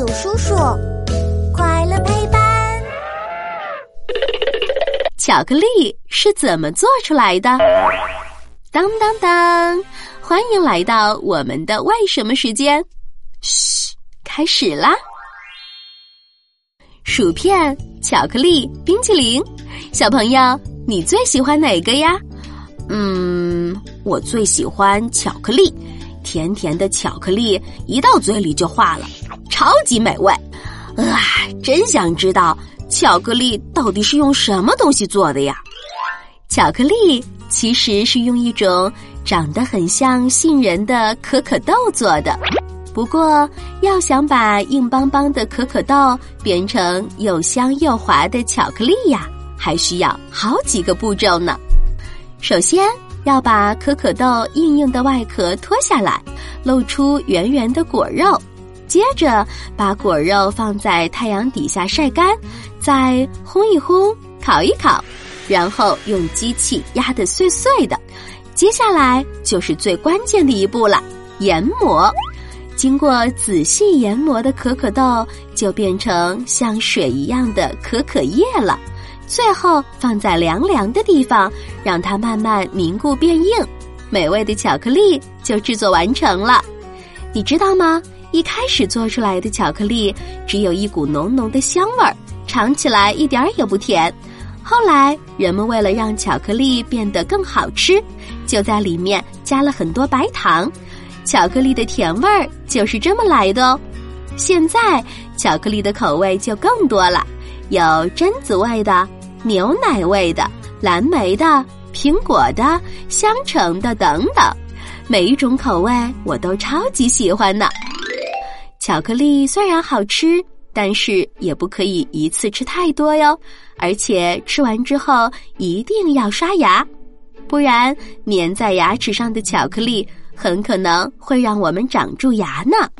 有叔叔，快乐陪伴。巧克力是怎么做出来的？当当当！欢迎来到我们的为什么时间。嘘，开始啦！薯片、巧克力、冰淇淋，小朋友，你最喜欢哪个呀？嗯，我最喜欢巧克力。甜甜的巧克力一到嘴里就化了，超级美味。啊，真想知道巧克力到底是用什么东西做的呀？巧克力其实是用一种长得很像杏仁的可可豆做的。不过，要想把硬邦邦的可可豆变成又香又滑的巧克力呀，还需要好几个步骤呢。首先，要把可可豆硬硬的外壳脱下来，露出圆圆的果肉。接着，把果肉放在太阳底下晒干，再烘一烘、烤一烤，然后用机器压得碎碎的。接下来就是最关键的一步了——研磨。经过仔细研磨的可可豆，就变成像水一样的可可液了。最后放在凉凉的地方，让它慢慢凝固变硬，美味的巧克力就制作完成了。你知道吗？一开始做出来的巧克力只有一股浓浓的香味儿，尝起来一点儿也不甜。后来人们为了让巧克力变得更好吃，就在里面加了很多白糖，巧克力的甜味儿就是这么来的哦。现在巧克力的口味就更多了，有榛子味的。牛奶味的、蓝莓的、苹果的、香橙的等等，每一种口味我都超级喜欢呢。巧克力虽然好吃，但是也不可以一次吃太多哟。而且吃完之后一定要刷牙，不然粘在牙齿上的巧克力很可能会让我们长蛀牙呢。